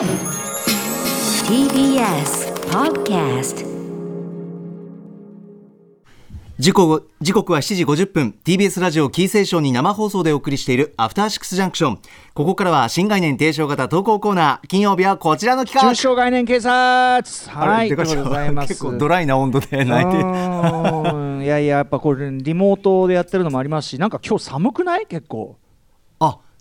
TBS Podcast 時刻時刻は7時50分。TBS ラジオキーセーションに生放送でお送りしているアフターシックスジャンクション。ここからは新概念提唱型投稿コーナー。金曜日はこちらの企画中小概念警察。はいでございます。結構ドライな温度で泣いていやいややっぱこれリモートでやってるのもありますしなんか今日寒くない？結構。あ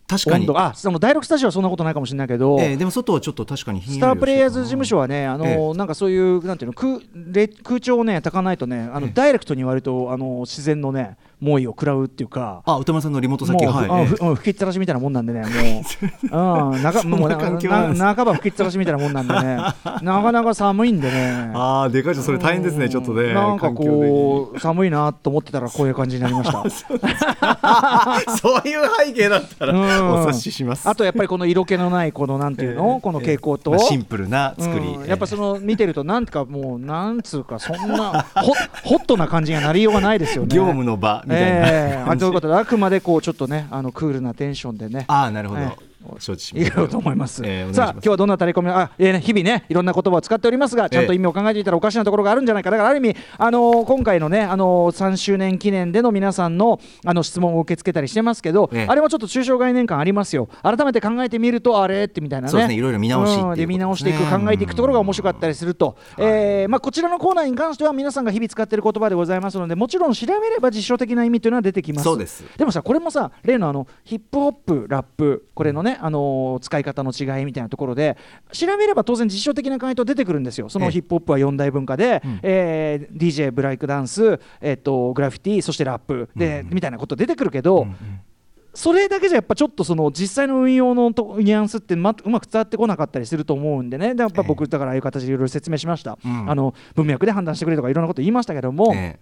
確かに。あその第6スタジオはそんなことないかもしれないけど、えーでも外はちょっと確かにスタープレイヤーズ事務所はね、あのえなんかそういうなんていうの空れ空調をね炊かないとね、あのダイレクトに割とあの自然のね猛威を食らうっていうか。あ歌丸さんのリモート先。もう、はい、ふうん吹きっさらしみたいなもんなんでね、もう、うん、中もう半ば吹きっさらしみたいなもんなんでね、なかなか寒いんでね。ああでかいじゃん。それ大変ですねちょっとねなんかこう寒いなと思ってたらこういう感じになりました。そういう背景だったらうん。お察しします。あとやっぱりこの色気のないこのなんていうの、えーこの傾向と、まあシンプルな作り、うん。やっぱその見てるとなんかもうなんつうかそんなホホットな感じがなりようがないですよね。業務の場みたいなええ。あ感じ。ということであくまでこうちょっとねあのクールなテンションでね。ああなるほど、え承知しましと思います。えーさあ今日はどんなタレコミあ、えーね、日々ねいろんな言葉を使っておりますがちゃんと意味を考えていたらおかしなところがあるんじゃないかだからある意味あのー今回のねあのー3周年記念での皆さんのあの質問を受け付けたりしてますけど、ええ。あれもちょっと抽象概念感ありますよ。改めて考えてみるとあれ？ってみたいなね。そうですねいろいろ見直しっていうんで見直していく考えていくところが面白かったりすると、えーまあ、こちらのコーナーに関しては皆さんが日々使っている言葉でございますのでもちろん調べれば実証的な意味というのは出てきます。そうです。でもさこれもさ例のあのヒップホップラップこれのね、あのー使い方の違いみたいなところで調べれば当然実証的な回答出てくるんですよ。そええ。のヒップホップは四大文化で、ん。えー DJ ブライクダンス、えっとグラフィティそしてラップで、みたいなこと出てくるけど、それだけじゃやっぱちょっとその実際の運用のとニュアンスって、ま、うまく伝わってこなかったりすると思うんでね。でやっぱ僕だからああいう形でいろいろ説明しました、うん。あの文脈で判断してくれとかいろんなこと言いましたけども、え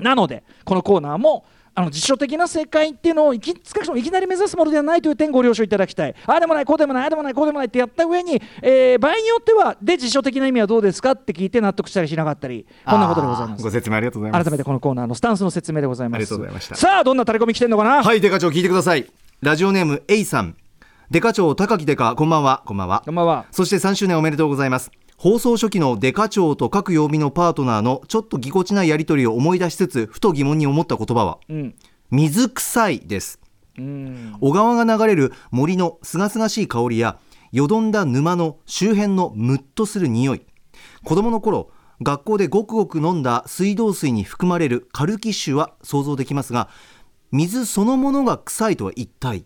なのでこのコーナーもあの実証的な正解っていうのをいき少なくともいきなり目指すものではないという点ご了承いただきたい。ああでもないこうでもないああでもないこうでもないってやった上に、えー場合によってはで実証的な意味はどうですかって聞いて納得したりしなかったりこんなことでございます。ご説明ありがとうございます。改めてこのコーナーのスタンスの説明でございます。ありがとうございました。さあどんなタレコミ来てんのかな、はいデカ長聞いてください。ラジオネーム A さん。デカ長高木デカこんばんは。こんばんは。こんばんは。そして3周年おめでとうございます放送初期のデカ長と各曜日のパートナーのちょっとぎこちないやり取りを思い出しつつふと疑問に思った言葉はうん。水臭いです。うん。小川が流れる森のすがすがしい香りやよどんだ沼の周辺のムッとする匂い。子供の頃学校でごくごく飲んだ水道水に含まれるカルキッシュは想像できますが水そのものが臭いとは一体。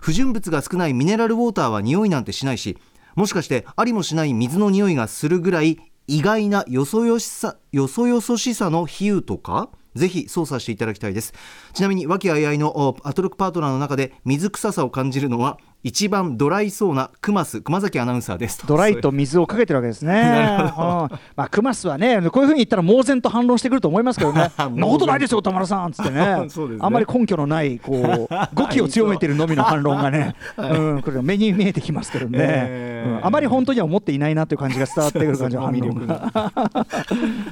不純物が少ないミネラルウォーターは匂いなんてしないしもしかしてありもしない水の匂いがするぐらい意外なよそよしさよそよそしさの比喩とか？ぜひ操作していただきたいです。ちなみに和気あいあいのおアトロックパートナーの中で水臭さを感じるのは一番ドライそうな熊須熊崎アナウンサーですドライと水をかけてるわけですね。うん。まあ、クマスはね、こういうふうに言ったら猛然と反論してくると思いますけどね。なことないですよ、田村さんっつってね。そうですね。あんまり根拠のない、こう、語気を強めてるのみの反論がね、うん、これ目に見えてきますけどね、えーうん。あまり本当には思っていないなという感じが伝わってくる感じの反論が。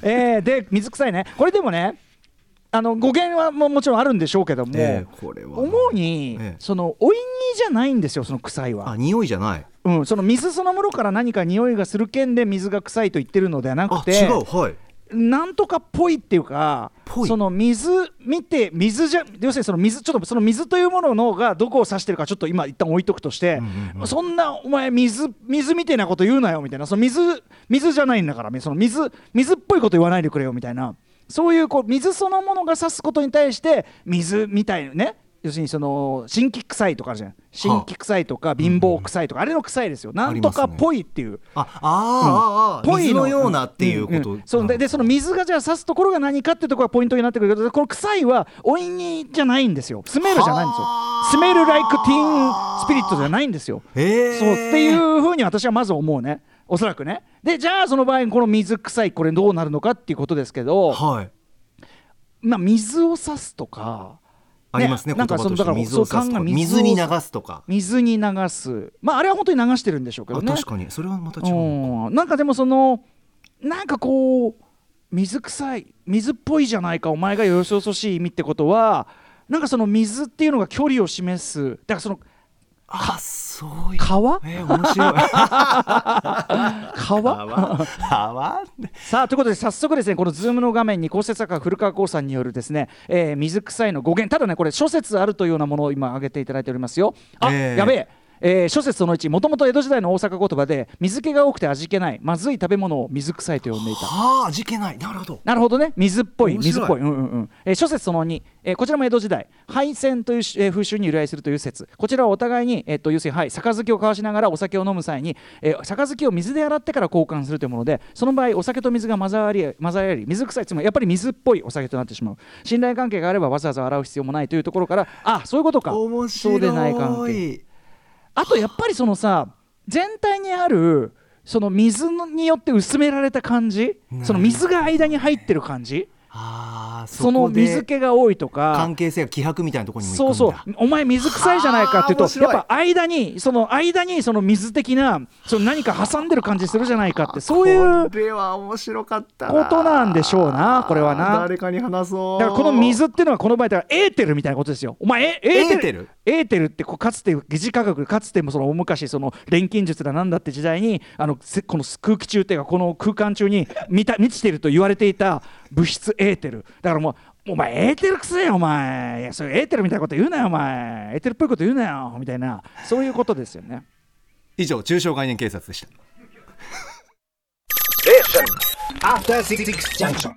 えーで、水臭いね。これでもね、あの語源はももちろんあるんでしょうけども、えーこれは。主に、ええ。そのおいにじゃないんですよその臭いは。あ匂いじゃない。うん、その水そのものから何か匂いがする件で水が臭いと言ってるのではなあくて違うはい。なんとかっぽいっていうかその水見て水じゃ要するにその水ちょっとその水というもののがどこを指してるかちょっと今一旦置いとくとして、そんなお前水水みたいなこと言うなよみたいなその水水じゃないんだからその水水っぽいこと言わないでくれよみたいなそういうこう水そのものが指すことに対して水みたいなね。要するにその新規臭いとかあるじゃん。新規臭いとか貧乏臭いとか、あれの臭いですよ。なんとかっぽいっていう。ああー、あーあーぽい水のようなっていうこと、んんそう。ででその水がじゃあ刺すところが何かっていうところがポイントになってくる。けどこの臭いはおいにじゃないんですよ。スメールじゃないんですよ。スメールライクティーンスピリットじゃないんですよ。へー。そう。っていうふうに私はまず思うねおそらくね。でじゃあその場合この水臭いこれどうなるのかっていうことですけど、はい。まあ、水を刺すとかありますねなんかそのだから水を水に流すとか。水に流す。まああれは本当に流してるんでしょうけどね。あ確かに。それはまた違うのうん。なんかでもそのなんかこう水臭い水っぽいじゃないかお前がよそよそしい意味ってことはなんかその水っていうのが距離を示す。だからそのあそういう川？えー、面白い。川？川？川さあということで早速ですねこのズームの画面に構成作家古川光さんによるですね、えー水臭いの語源。ただねこれ諸説あるというようなものを今挙げていただいておりますよ。あ、えーやべええー諸説その1もともと江戸時代の大阪言葉で水気が多くて味気ないまずい食べ物を水臭いと呼んでいた。はあ味気ない。なるほど。なるほどね。水っぽい水っぽい、うんうんうん。えー諸説その2、えーこちらも江戸時代。敗戦というし、えー風習に由来するという説。こちらはお互いに、えー、と要するに、はい、杯を交わしながらお酒を飲む際に、えー杯を水で洗ってから交換するというものでその場合お酒と水が混ざり混ざり合い水臭いつまりやっぱり水っぽいお酒となってしまう。信頼関係があればわざわざ洗う必要もないというところからあそういうことか。面白い。そうでない関係あとやっぱりそのさ全体にあるその水によって薄められた感じその水が間に入ってる感じその水気が多いとか関係性が希薄みたいなところにもそうそうお前水臭いじゃないかっていうとやっぱ間にその間にその水的なその何か挟んでる感じするじゃないかってそういうこれは面白かったことなんでしょうなこれはな誰かに話そうだからこの水っていうのはこの場合だからエーテルみたいなことですよ。お前エエーテルエーテルってこうかつて疑似科学かつてもその大昔その錬金術だなんだって時代にあのせこの空気中っていうかこの空間中に満た満ちていると言われていた物質エーテル。だからもうお前エーテルくせえよお前。いやそれエーテルみたいなこと言うなよお前。エーテルっぽいこと言うなよみたいな。そういうことですよね。以上中小概念警察でした。After Six Junction.